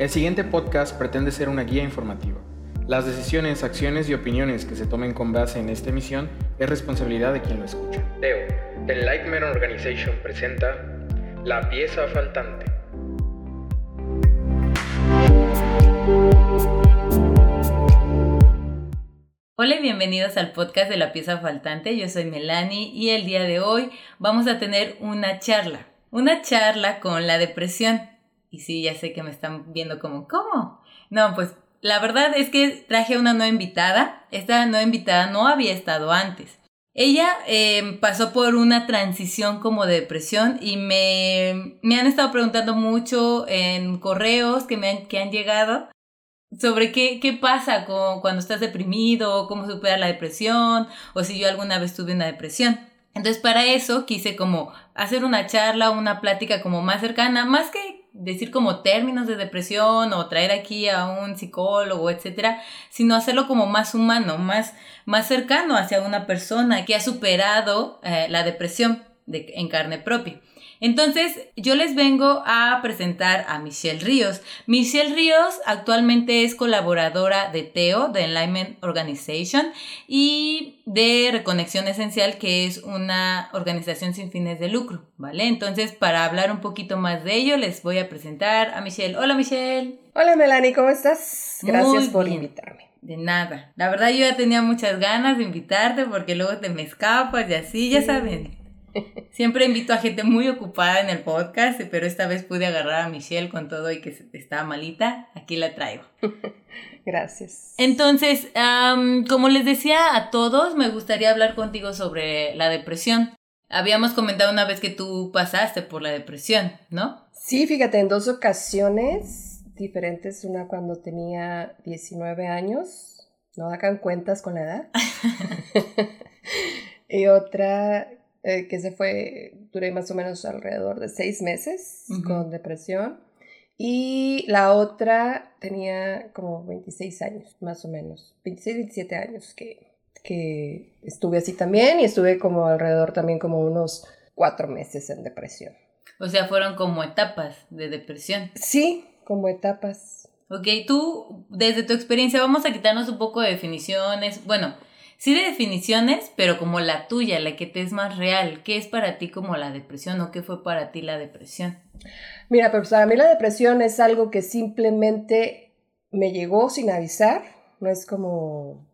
El siguiente podcast pretende ser una guía informativa. Las decisiones, acciones y opiniones que se tomen con base en esta emisión es responsabilidad de quien lo escucha. Teo, The Lightman Organization presenta La pieza faltante. Hola y bienvenidos al podcast de La pieza faltante. Yo soy Melanie y el día de hoy vamos a tener una charla. Una charla con la depresión. Y sí, ya sé que me están viendo como, ¿cómo? No, pues la verdad es que traje a una nueva invitada. Esta nueva invitada no había estado antes. Ella em, pasó por una transición como de depresión y me, me han estado preguntando mucho en correos que, me han, que han llegado sobre qué, qué pasa con, cuando estás deprimido, cómo supera la depresión o si yo alguna vez tuve una depresión. Entonces para eso quise como hacer una charla, una plática como más cercana, más que decir como términos de depresión o traer aquí a un psicólogo, etcétera, sino hacerlo como más humano, más, más cercano hacia una persona que ha superado eh, la depresión de, en carne propia. Entonces, yo les vengo a presentar a Michelle Ríos. Michelle Ríos actualmente es colaboradora de TEO, de Enlightenment Organization, y de Reconexión Esencial, que es una organización sin fines de lucro, ¿vale? Entonces, para hablar un poquito más de ello, les voy a presentar a Michelle. Hola, Michelle. Hola, Melanie, ¿cómo estás? Gracias por invitarme. De nada. La verdad yo ya tenía muchas ganas de invitarte porque luego te me escapas y así, ya saben. Siempre invito a gente muy ocupada en el podcast, pero esta vez pude agarrar a Michelle con todo y que estaba malita. Aquí la traigo. Gracias. Entonces, como les decía a todos, me gustaría hablar contigo sobre la depresión. Habíamos comentado una vez que tú pasaste por la depresión, ¿no? Sí, fíjate, en dos ocasiones diferentes. Una cuando tenía 19 años, no hagan cuentas con la edad. y otra eh, que se fue, duré más o menos alrededor de seis meses con depresión. Y la otra tenía como 26 años, más o menos, 26, 27 años que, que estuve así también y estuve como alrededor también como unos cuatro meses en depresión. O sea, fueron como etapas de depresión. Sí, como etapas. Ok, tú, desde tu experiencia, vamos a quitarnos un poco de definiciones. Bueno, sí de definiciones, pero como la tuya, la que te es más real. ¿Qué es para ti como la depresión o qué fue para ti la depresión? Mira, pues para mí la depresión es algo que simplemente me llegó sin avisar. No es como,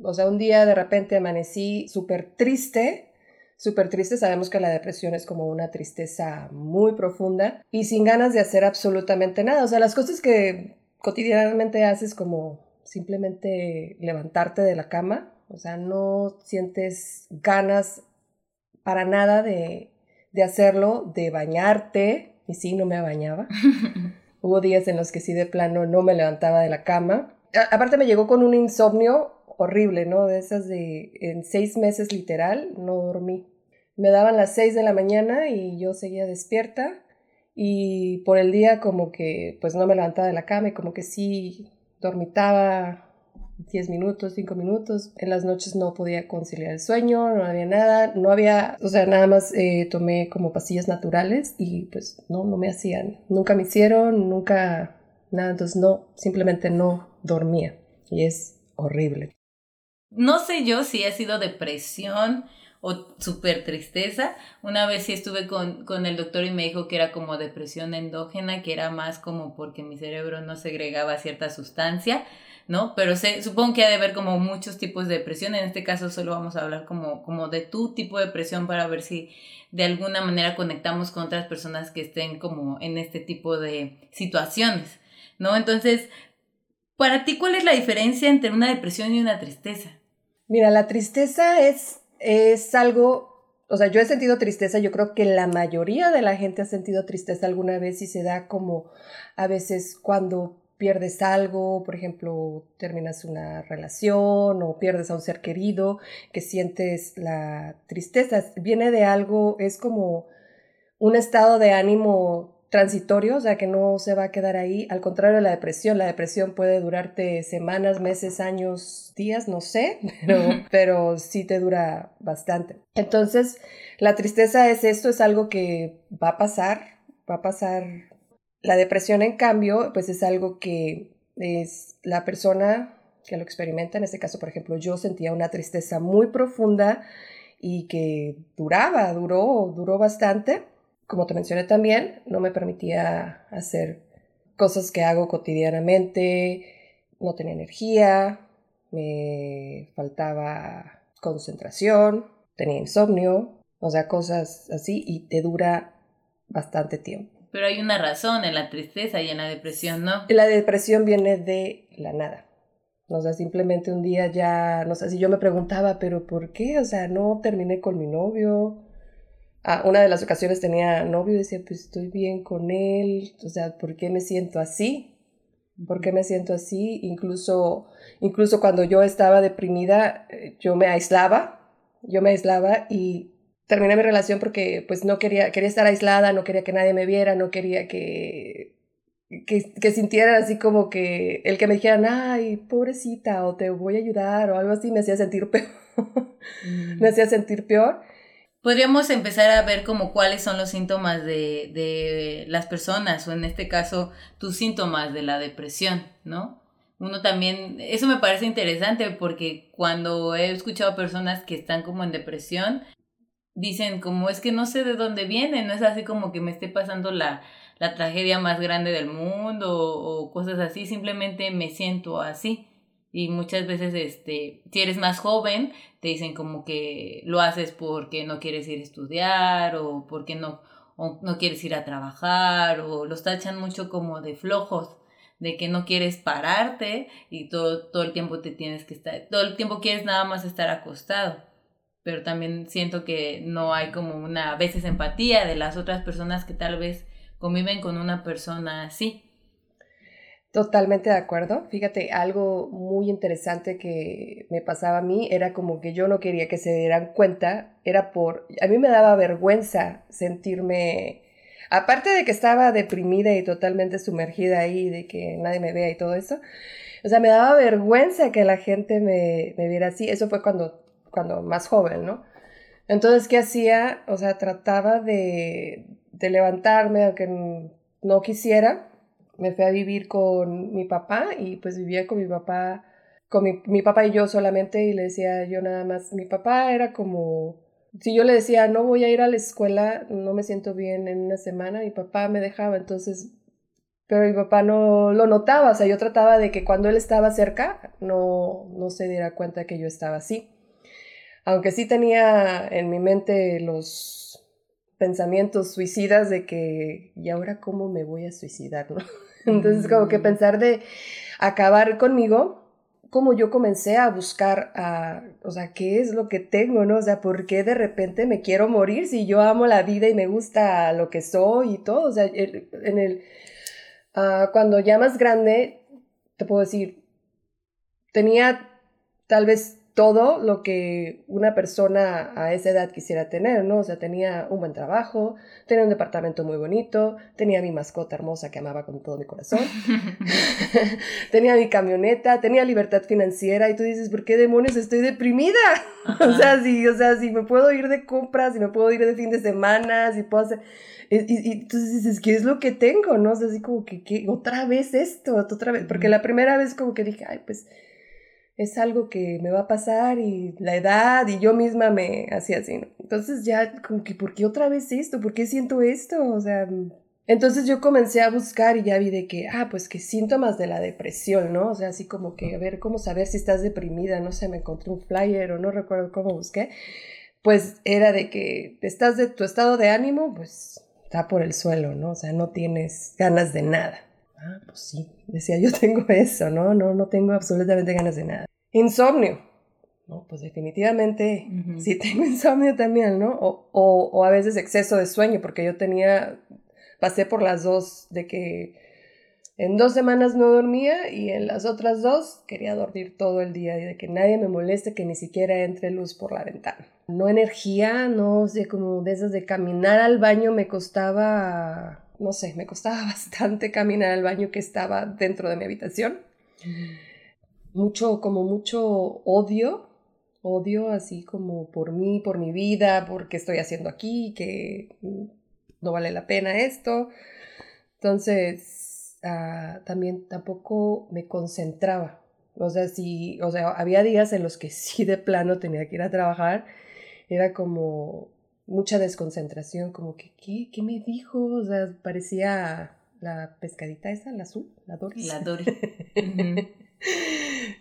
o sea, un día de repente amanecí súper triste. Súper triste, sabemos que la depresión es como una tristeza muy profunda y sin ganas de hacer absolutamente nada. O sea, las cosas que cotidianamente haces como simplemente levantarte de la cama, o sea, no sientes ganas para nada de, hacerlo, de bañarte. Y sí, no me bañaba. Hubo días en los que sí de plano no me levantaba de la cama. aparte me llegó con un insomnio horrible, ¿no? De esas de en seis meses literal no dormí. Me daban las seis de la mañana y yo seguía despierta y por el día como que pues no me levantaba de la cama y como que sí dormitaba 10 minutos, 5 minutos. En las noches no podía conciliar el sueño, no había nada, no había, o sea, nada más eh, tomé como pastillas naturales y pues no, no me hacían, nunca me hicieron, nunca nada, entonces no, simplemente no dormía y es horrible. No sé yo si ha sido depresión o súper tristeza. Una vez sí estuve con, con, el doctor y me dijo que era como depresión endógena, que era más como porque mi cerebro no segregaba cierta sustancia. ¿No? Pero sé, supongo que ha de haber como muchos tipos de depresión. En este caso solo vamos a hablar como, como de tu tipo de depresión para ver si de alguna manera conectamos con otras personas que estén como en este tipo de situaciones, ¿no? Entonces, para ti, ¿cuál es la diferencia entre una depresión y una tristeza? Mira, la tristeza es, es algo, o sea, yo he sentido tristeza, yo creo que la mayoría de la gente ha sentido tristeza alguna vez y se da como a veces cuando pierdes algo, por ejemplo, terminas una relación o pierdes a un ser querido, que sientes la tristeza, viene de algo, es como un estado de ánimo transitorio, o sea, que no se va a quedar ahí, al contrario de la depresión, la depresión puede durarte semanas, meses, años, días, no sé, pero, pero sí te dura bastante. Entonces, la tristeza es esto, es algo que va a pasar, va a pasar La depresión, en cambio, pues es algo que es la persona que lo experimenta, en este caso, por ejemplo, yo sentía una tristeza muy profunda y que duraba, duró, duró bastante. Como te mencioné también, no me permitía hacer cosas que hago cotidianamente, no tenía energía, me faltaba concentración, tenía insomnio, o sea, cosas así y te dura bastante tiempo. Pero hay una razón en la tristeza y en la depresión, ¿no? La depresión viene de la nada. O sea, simplemente un día ya, no sé, si yo me preguntaba, pero ¿por qué? O sea, no terminé con mi novio. Ah, una de las ocasiones tenía novio y decía, pues estoy bien con él. O sea, ¿por qué me siento así? ¿Por qué me siento así? Incluso, incluso cuando yo estaba deprimida, eh, yo me aislaba. Yo me aislaba y terminé mi relación porque pues no quería, quería estar aislada, no quería que nadie me viera, no quería que, que, que sintieran así como que el que me dijeran, ay, pobrecita, o te voy a ayudar, o algo así, me hacía sentir peor. me mm. hacía sentir peor. Podríamos empezar a ver como cuáles son los síntomas de, de las personas, o en este caso, tus síntomas de la depresión, ¿no? uno también, eso me parece interesante porque cuando he escuchado personas que están como en depresión, dicen como es que no sé de dónde viene, no es así como que me esté pasando la, la tragedia más grande del mundo o, cosas así, simplemente me siento así. Y muchas veces, este, si eres más joven, te dicen como que lo haces porque no quieres ir a estudiar o porque no, no quieres ir a trabajar o los tachan mucho como de flojos de que no quieres pararte y todo, todo el tiempo te tienes que estar, todo el tiempo quieres nada más estar acostado pero también siento que no hay como una a veces empatía de las otras personas que tal vez conviven con una persona así. Totalmente de acuerdo. Fíjate, algo muy interesante que me pasaba a mí era como que yo no quería que se dieran cuenta, era por, a mí me daba vergüenza sentirme, aparte de que estaba deprimida y totalmente sumergida ahí, de que nadie me vea y todo eso, o sea, me daba vergüenza que la gente me, me viera así. Eso fue cuando cuando más joven, ¿no? Entonces, ¿qué hacía? O sea, trataba de, levantarme, aunque no quisiera. Me fui a vivir con mi papá y pues vivía con mi papá, con mi, mi papá y yo solamente y le decía yo nada más, mi papá era como, si yo le decía, no voy a ir a la escuela, no me siento bien en una semana, mi papá me dejaba, entonces pero mi papá no lo notaba, o sea, yo trataba de que cuando él estaba cerca no, no se diera cuenta que yo estaba así aunque sí tenía en mi mente los pensamientos suicidas de que, ¿y ahora cómo me voy a suicidar? ¿no? Entonces, como que mm. pensar de acabar conmigo, como yo comencé a buscar, a, o sea, ¿qué es lo que tengo, no? O sea, ¿por qué de repente me quiero morir si yo amo la vida y me gusta lo que soy y todo? O sea, en el, uh, cuando ya más grande, te puedo decir, tenía tal vez todo lo que una persona a esa edad quisiera tener, ¿no? O sea, tenía un buen trabajo, tenía un departamento muy bonito, tenía mi mascota hermosa que amaba con todo mi corazón, tenía mi camioneta, tenía libertad financiera y tú dices, ¿por qué demonios estoy deprimida? o sea, si, o sea, si me puedo ir de compras, si me puedo ir de fin de semana, si puedo hacer... Y, y, entonces dices, ¿qué es lo que tengo? ¿No? O sea, así como que, ¿qué? otra vez esto, otra vez, porque la primera vez como que dije, ay, pues es algo que me va a pasar y la edad y yo misma me hacía así, ¿no? Entonces ya como que, ¿por qué otra vez esto? ¿Por qué siento esto? O sea, entonces yo comencé a buscar y ya vi de que, ah, pues que síntomas de la depresión, ¿no? O sea, así como que, a ver, ¿cómo saber si estás deprimida? No sé, me encontré un flyer o no recuerdo cómo busqué. Pues era de que estás de tu estado de ánimo, pues está por el suelo, ¿no? O sea, no tienes ganas de nada. Ah, pues sí, decía, yo tengo eso, ¿no? No, no tengo absolutamente ganas de nada. Insomnio. No, pues definitivamente sí tengo insomnio también, ¿no? O, o, o, a veces exceso de sueño, porque yo tenía, pasé por las dos, de que en dos semanas no dormía y en las otras dos quería dormir todo el día y de que nadie me moleste, que ni siquiera entre luz por la ventana. No energía, no sé, como de esas de caminar al baño me costaba no sé, me costaba bastante caminar al baño que estaba dentro de mi habitación. Mucho, como mucho odio, odio así como por mí, por mi vida, por qué estoy haciendo aquí, que no vale la pena esto. Entonces, ah, también tampoco me concentraba. O sea, si, o sea, había días en los que sí de plano tenía que ir a trabajar, era como mucha desconcentración, como que, ¿qué, qué me dijo? O sea, parecía la pescadita esa, la azul, la Doris. La Doris.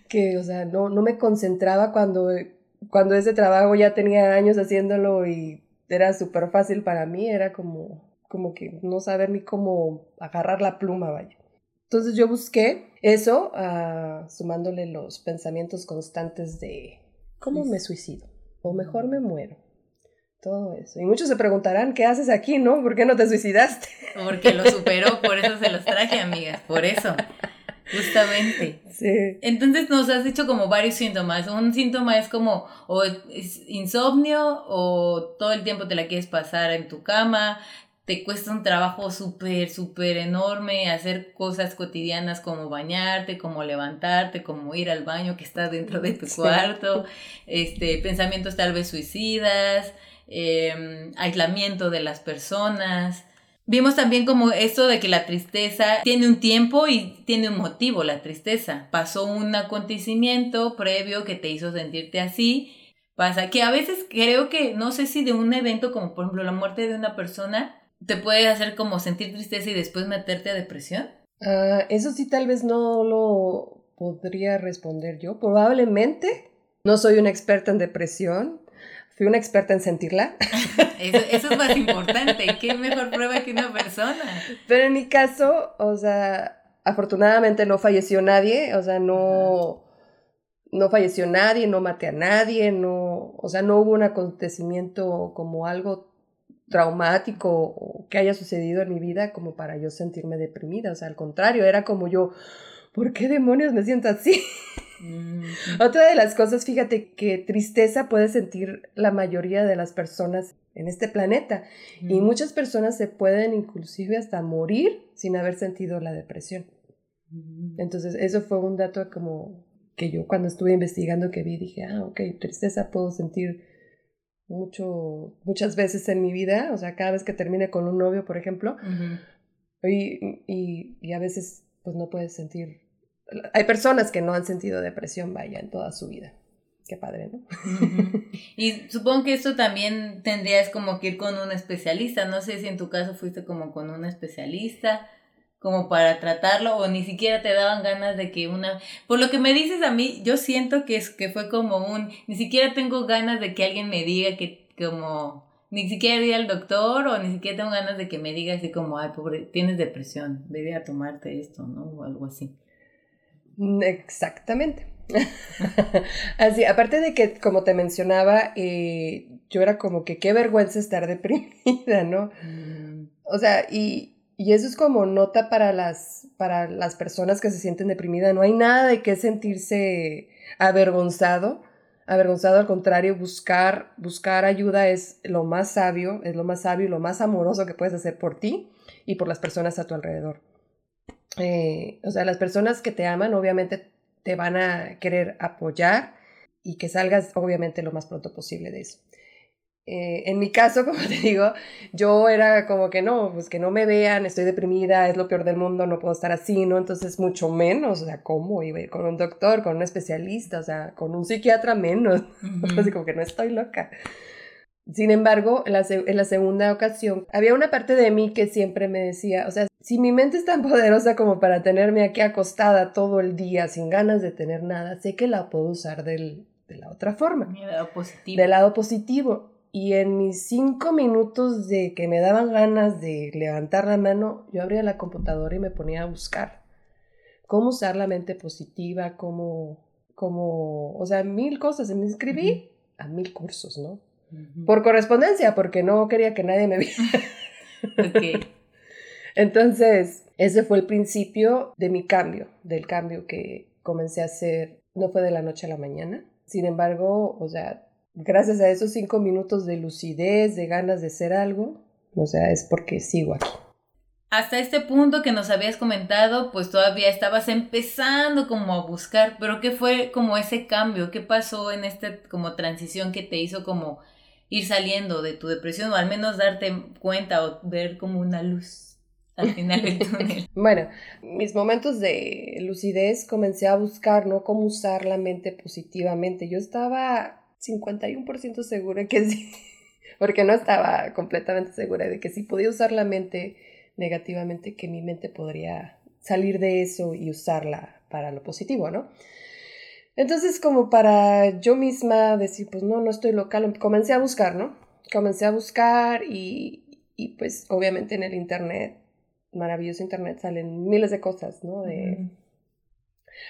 que, o sea, no, no me concentraba cuando, cuando ese trabajo ya tenía años haciéndolo y era súper fácil para mí, era como, como que no saber ni cómo agarrar la pluma, vaya. Entonces yo busqué eso, uh, sumándole los pensamientos constantes de cómo me suicido o mejor me muero. Todo eso. Y muchos se preguntarán, ¿qué haces aquí, no? ¿Por qué no te suicidaste? Porque lo superó, por eso se los traje, amigas, por eso. Justamente. Sí. Entonces nos has dicho como varios síntomas. Un síntoma es como o insomnio o todo el tiempo te la quieres pasar en tu cama, te cuesta un trabajo súper, súper enorme hacer cosas cotidianas como bañarte, como levantarte, como ir al baño que está dentro de tu cuarto, este, pensamientos tal vez suicidas, em, aislamiento de las personas. Vimos también como esto de que la tristeza tiene un tiempo y tiene un motivo, la tristeza. Pasó un acontecimiento previo que te hizo sentirte así. Pasa que a veces creo que, no sé si de un evento como por ejemplo la muerte de una persona, te puede hacer como sentir tristeza y después meterte a depresión? Ah, eso sí, tal vez no lo podría responder yo. Probablemente no soy una experta en depresión. Fui una experta en sentirla. eso, es más importante. ¿Qué mejor prueba que una persona? Pero en mi caso, o sea, afortunadamente no falleció nadie. O sea, no, no falleció nadie, no maté a nadie, no, o sea, no hubo un acontecimiento como algo traumático o que haya sucedido en mi vida como para yo sentirme deprimida. O sea, al contrario, era como yo, ¿por qué demonios me siento así? Mm. Otra de las cosas, fíjate que tristeza puede sentir la mayoría de las personas en este planeta y muchas personas se pueden inclusive hasta morir sin haber sentido la depresión. Mm. Entonces, eso fue un dato como que yo cuando estuve investigando que vi, dije, ah, ok, tristeza puedo sentir mucho, muchas veces en mi vida, o sea, cada vez que termine con un novio, por ejemplo, y, y, y, a veces pues no puedes sentir, hay personas que no han sentido depresión, vaya, en toda su vida. Qué padre, ¿no? Y supongo que esto también tendrías como que ir con un especialista, no sé si en tu caso fuiste como con un especialista como para tratarlo o ni siquiera te daban ganas de que una por lo que me dices a mí yo siento que es que fue como un ni siquiera tengo ganas de que alguien me diga que como ni siquiera ir al doctor o ni siquiera tengo ganas de que me diga así como ay pobre tienes depresión debe a tomarte esto no o algo así exactamente así aparte de que como te mencionaba eh, yo era como que qué vergüenza estar deprimida no mm. o sea y y eso es como nota para las, para las personas que se sienten deprimidas. No hay nada de qué sentirse avergonzado. Avergonzado, al contrario, buscar, buscar ayuda es lo más sabio, es lo más sabio y lo más amoroso que puedes hacer por ti y por las personas a tu alrededor. Eh, o sea, las personas que te aman obviamente te van a querer apoyar y que salgas obviamente lo más pronto posible de eso. Eh, en mi caso, como te digo, yo era como que no, pues que no me vean, estoy deprimida, es lo peor del mundo, no puedo estar así, ¿no? Entonces, mucho menos, o sea, ¿cómo iba a ir con un doctor, con un especialista, o sea, con un psiquiatra menos? Así como que no estoy loca. Sin embargo, en la, en la segunda ocasión, había una parte de mí que siempre me decía, o sea, si mi mente es tan poderosa como para tenerme aquí acostada todo el día sin ganas de tener nada, sé que la puedo usar del, de la otra forma. Del lado positivo. Del lado positivo. Y en mis cinco minutos de que me daban ganas de levantar la mano, yo abría la computadora y me ponía a buscar cómo usar la mente positiva, cómo, cómo, o sea, mil cosas. Y me inscribí a mil cursos, ¿no? Por correspondencia, porque no quería que nadie me viera. Entonces, ese fue el principio de mi cambio, del cambio que comencé a hacer. No fue de la noche a la mañana. Sin embargo, o sea, gracias a esos cinco minutos de lucidez, de ganas de ser algo, o sea, es porque sigo aquí. Hasta este punto que nos habías comentado, pues todavía estabas empezando como a buscar, pero ¿qué fue como ese cambio? ¿Qué pasó en esta como transición que te hizo como ir saliendo de tu depresión o al menos darte cuenta o ver como una luz? al final del túnel. bueno, mis momentos de lucidez comencé a buscar, ¿no? Cómo usar la mente positivamente. Yo estaba 51% segura que sí, porque no estaba completamente segura de que si podía usar la mente negativamente, que mi mente podría salir de eso y usarla para lo positivo, ¿no? Entonces, como para yo misma decir, pues no, no estoy local, comencé a buscar, ¿no? Comencé a buscar y, y pues obviamente en el Internet, maravilloso Internet, salen miles de cosas, ¿no? De,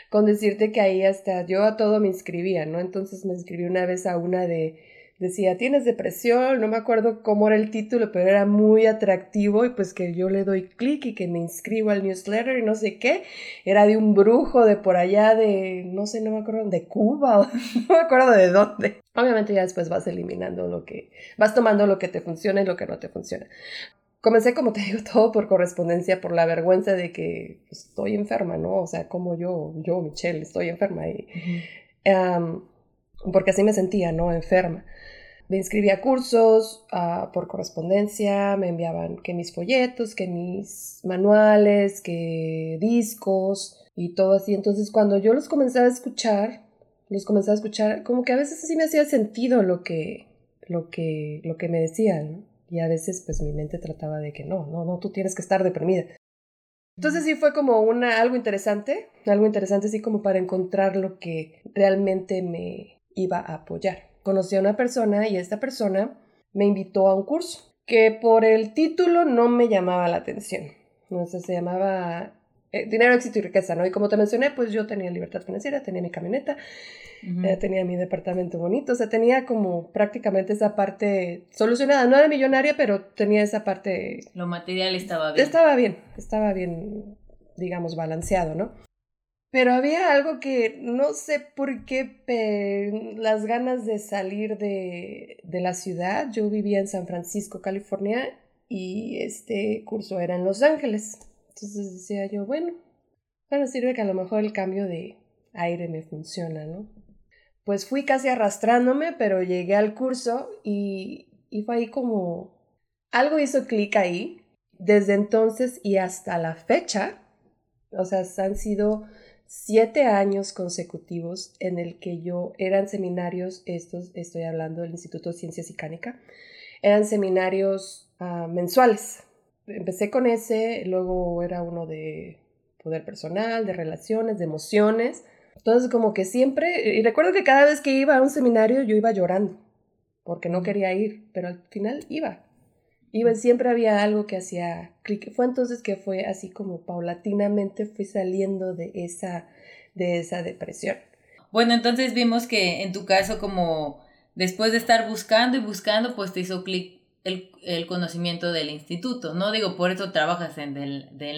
Con decirte que ahí hasta yo a todo me inscribía, ¿no? Entonces me inscribí una vez a una de decía, tienes depresión, no me acuerdo cómo era el título, pero era muy atractivo y pues que yo le doy clic y que me inscribo al newsletter y no sé qué, era de un brujo de por allá de, no sé, no me acuerdo, de Cuba, no me acuerdo de dónde. Obviamente ya después vas eliminando lo que, vas tomando lo que te funciona y lo que no te funciona. Comencé, como te digo, todo por correspondencia, por la vergüenza de que pues, estoy enferma, ¿no? O sea, como yo, yo, Michelle, estoy enferma. Y, porque así me sentía, ¿no? Enferma. Me inscribí a cursos uh, por correspondencia, me enviaban que mis folletos, que mis manuales, que discos y todo así. Entonces cuando yo los comencé a escuchar, los comencé a escuchar, como que a veces sí me hacía sentido lo que, lo que, lo que me decían. Y a veces pues mi mente trataba de que no, no, no, tú tienes que estar deprimida. Entonces sí fue como una, algo interesante, algo interesante así como para encontrar lo que realmente me iba a apoyar conocí a una persona y esta persona me invitó a un curso que por el título no me llamaba la atención. Entonces se llamaba eh, Dinero, Éxito y Riqueza, ¿no? Y como te mencioné, pues yo tenía libertad financiera, tenía mi camioneta, eh, tenía mi departamento bonito, o sea, tenía como prácticamente esa parte solucionada. No era millonaria, pero tenía esa parte... Lo material estaba bien. Estaba bien, estaba bien, digamos, balanceado, ¿no? Pero había algo que no sé por qué las ganas de salir de, de, la ciudad. Yo vivía en San Francisco, California, y este curso era en Los Ángeles. Entonces decía yo, bueno, bueno, sirve que a lo mejor el cambio de aire me funciona, ¿no? Pues fui casi arrastrándome, pero llegué al curso y, y fue ahí como... Algo hizo clic ahí. Desde entonces y hasta la fecha, o sea, han sido siete años consecutivos en el que yo eran seminarios, estos estoy hablando del Instituto de Ciencias y Cánica, eran seminarios ah, mensuales. Empecé con ese, luego era uno de poder personal, de relaciones, de emociones. Entonces como que siempre, y recuerdo que cada vez que iba a un seminario yo iba llorando, porque no quería ir, pero al final iba. Iba, siempre había algo que hacía clic. Fue entonces que fue así como paulatinamente fui saliendo de esa, de esa depresión. Bueno, entonces vimos que en tu caso como después de estar buscando y buscando, pues te hizo clic el, el, conocimiento del instituto, ¿no? Digo, por eso trabajas en el de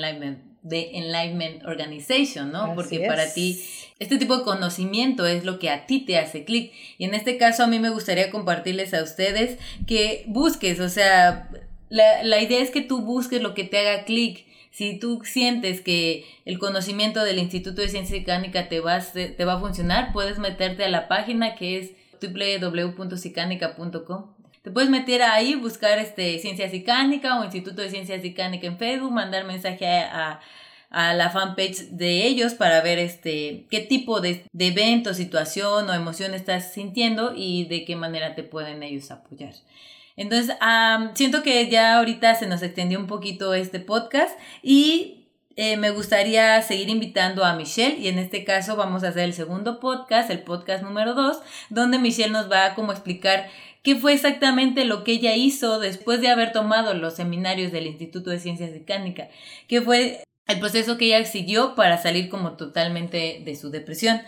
de Enlightenment Organization, ¿no? Porque para ti este tipo de conocimiento es lo que a ti te hace clic. Y en este caso a mí me gustaría compartirles a ustedes que busques, o sea, la, la idea es que tú busques lo que te haga clic. Si tú sientes que el conocimiento del Instituto de Ciencia Cicánica te va, a, te va a funcionar, puedes meterte a la página que es www.cicanica.com. Te puedes meter ahí, buscar este Ciencia Cicánica o Instituto de Ciencia Cicánica en Facebook, mandar mensaje a, a, la fanpage de ellos para ver este qué tipo de, de evento, situación o emoción estás sintiendo y de qué manera te pueden ellos apoyar. Entonces, siento que ya ahorita se nos extendió un poquito este podcast y eh, me gustaría seguir invitando a Michelle y en este caso vamos a hacer el segundo podcast, el podcast número 2, donde Michelle nos va a como explicar qué fue exactamente lo que ella hizo después de haber tomado los seminarios del Instituto de Ciencias Mecánicas, qué fue el proceso que ella siguió para salir como totalmente de su depresión.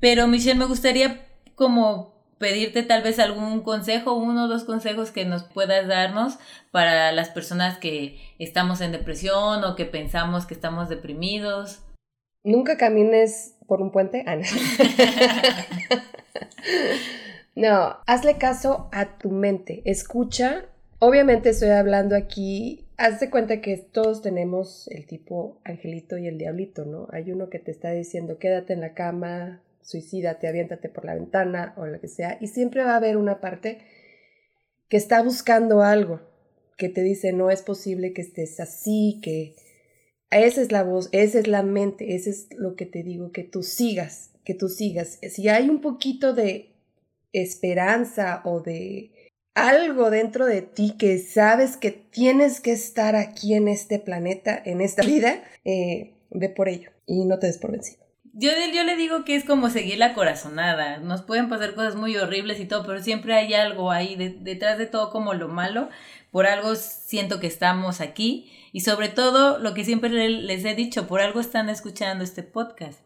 Pero Michelle, me gustaría como pedirte tal vez algún consejo, uno o dos consejos que nos puedas darnos para las personas que estamos en depresión o que pensamos que estamos deprimidos. Nunca camines por un puente. Ah, no. hazle caso a tu mente. Escucha. Obviamente estoy hablando aquí. Haz de cuenta que todos tenemos el tipo angelito y el diablito, ¿no? Hay uno que te está diciendo quédate en la cama, suicídate, aviéntate por la ventana o lo que sea, y siempre va a haber una parte que está buscando algo, que te dice no es posible que estés así, que esa es la voz, esa es la mente, ese es lo que te digo, que tú sigas, que tú sigas. Si hay un poquito de esperanza o de algo dentro de ti que sabes que tienes que estar aquí en este planeta, en esta vida, eh, ve por ello y no te des por vencido. Yo, yo le digo que es como seguir la corazonada. Nos pueden pasar cosas muy horribles y todo, pero siempre hay algo ahí detrás de todo como lo malo. Por algo siento que estamos aquí y sobre todo lo que siempre les he dicho, por algo están escuchando este podcast.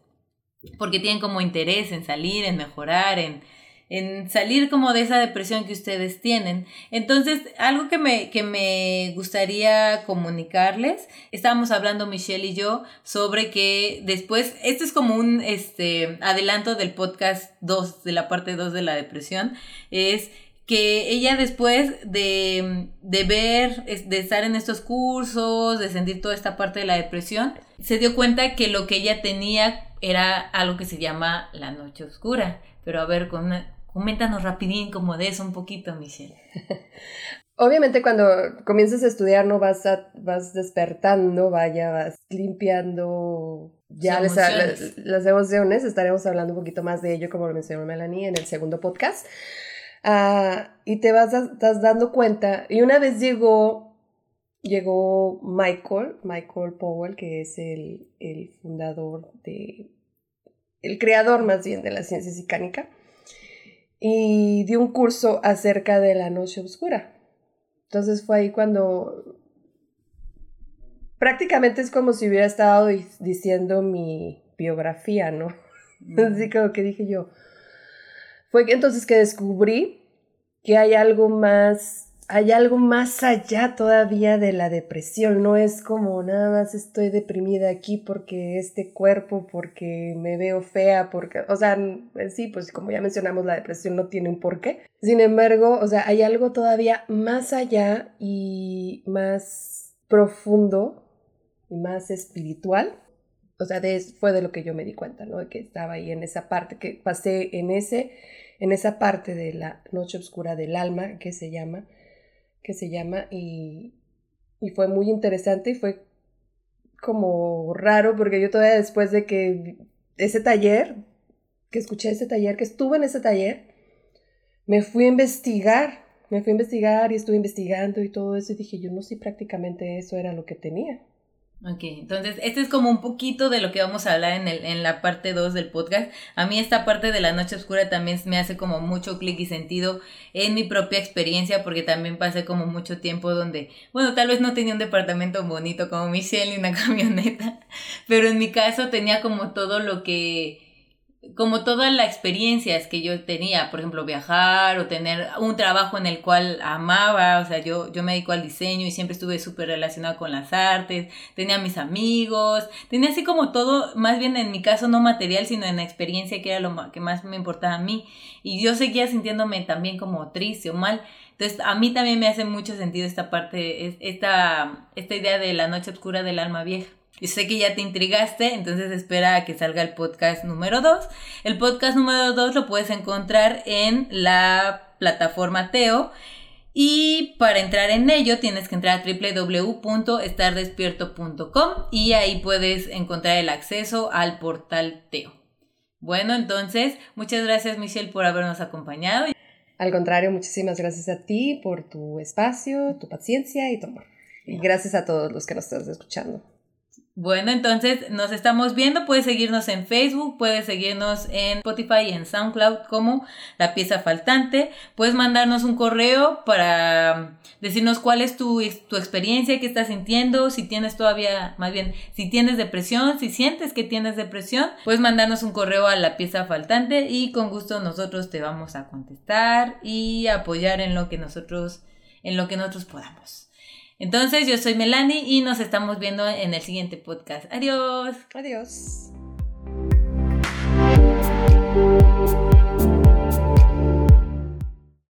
Porque tienen como interés en salir, en mejorar, en, en salir como de esa depresión que ustedes tienen. Entonces, algo que me, que me gustaría comunicarles, estábamos hablando Michelle y yo sobre que después, esto es como un este, adelanto del podcast 2, de la parte 2 de la depresión, es que ella después de, de, ver, de estar en estos cursos, de sentir toda esta parte de la depresión, se dio cuenta que lo que ella tenía era algo que se llama la noche oscura. Pero a ver, con una, Coméntanos rapidín como de eso un poquito, Michelle. Obviamente cuando comienzas a estudiar no vas, a, vas despertando, vaya, vas limpiando ya las, las, emociones. Estaremos hablando un poquito más de ello, como lo mencionó Melanie en el segundo podcast. Ah, y te vas, dando cuenta. Y una vez llegó, llegó Michael, Michael Powell, que es el, el fundador de, el creador más bien de la ciencia psicánica y dio un curso acerca de la noche oscura. Entonces fue ahí cuando prácticamente es como si hubiera estado diciendo mi biografía, ¿no? Así como que dije yo. Fue entonces que descubrí que hay algo más hay algo más allá todavía de la depresión. No es como nada más estoy deprimida aquí porque este cuerpo, porque me veo fea, porque, o sea, sí, pues como ya mencionamos, la depresión no tiene un porqué. Sin embargo, o sea, hay algo todavía más allá y más profundo y más espiritual. O sea, fue de lo que yo me di cuenta, ¿no? Que estaba ahí en esa parte, que pasé en ese, en esa parte de la noche oscura del alma, que se llama, que se llama y, y fue muy interesante y fue como raro porque yo todavía después de que ese taller, que escuché ese taller, que estuve en ese taller, me fui a investigar, me fui a investigar y estuve investigando y todo eso y dije, yo no sé prácticamente eso era lo que tenía. Ok, entonces este es como un poquito de lo que vamos a hablar en, el, en la parte 2 del podcast. A mí esta parte de la noche oscura también me hace como mucho clic y sentido en mi propia experiencia porque también pasé como mucho tiempo donde, bueno, tal vez no tenía un departamento bonito como Michelle ni una camioneta, pero en mi caso tenía como todo lo que como todas las experiencias que yo tenía, por ejemplo, viajar o tener un trabajo en el cual amaba, o sea, yo, yo me dedico al diseño y siempre estuve súper relacionada con las artes, tenía mis amigos, tenía así como todo, más bien en mi caso no material, sino en la experiencia que era lo que más me importaba a mí. Y yo seguía sintiéndome también como triste o mal. Entonces, a mí también me hace mucho sentido esta parte, esta, esta idea de la noche oscura del alma vieja. Yo sé que ya te intrigaste, entonces espera a que salga el podcast número 2. El podcast número 2 lo puedes encontrar en la plataforma Teo. Y para entrar en ello tienes que entrar a www.estardespierto.com y ahí puedes encontrar el acceso al portal Teo. Bueno, entonces, muchas gracias Michelle por habernos acompañado. Al contrario, muchísimas gracias a ti por tu espacio, tu paciencia y tu amor. Y gracias a todos los que nos están escuchando. Bueno, entonces nos estamos viendo. Puedes seguirnos en Facebook, puedes seguirnos en Spotify y en SoundCloud como La Pieza Faltante. Puedes mandarnos un correo para decirnos cuál es tu, tu experiencia, qué estás sintiendo, si tienes todavía, más bien, si tienes depresión, si sientes que tienes depresión, puedes mandarnos un correo a La Pieza Faltante y con gusto nosotros te vamos a contestar y apoyar en lo que nosotros, en lo que nosotros podamos. Entonces, yo soy Melanie y nos estamos viendo en el siguiente podcast. Adiós. Adiós.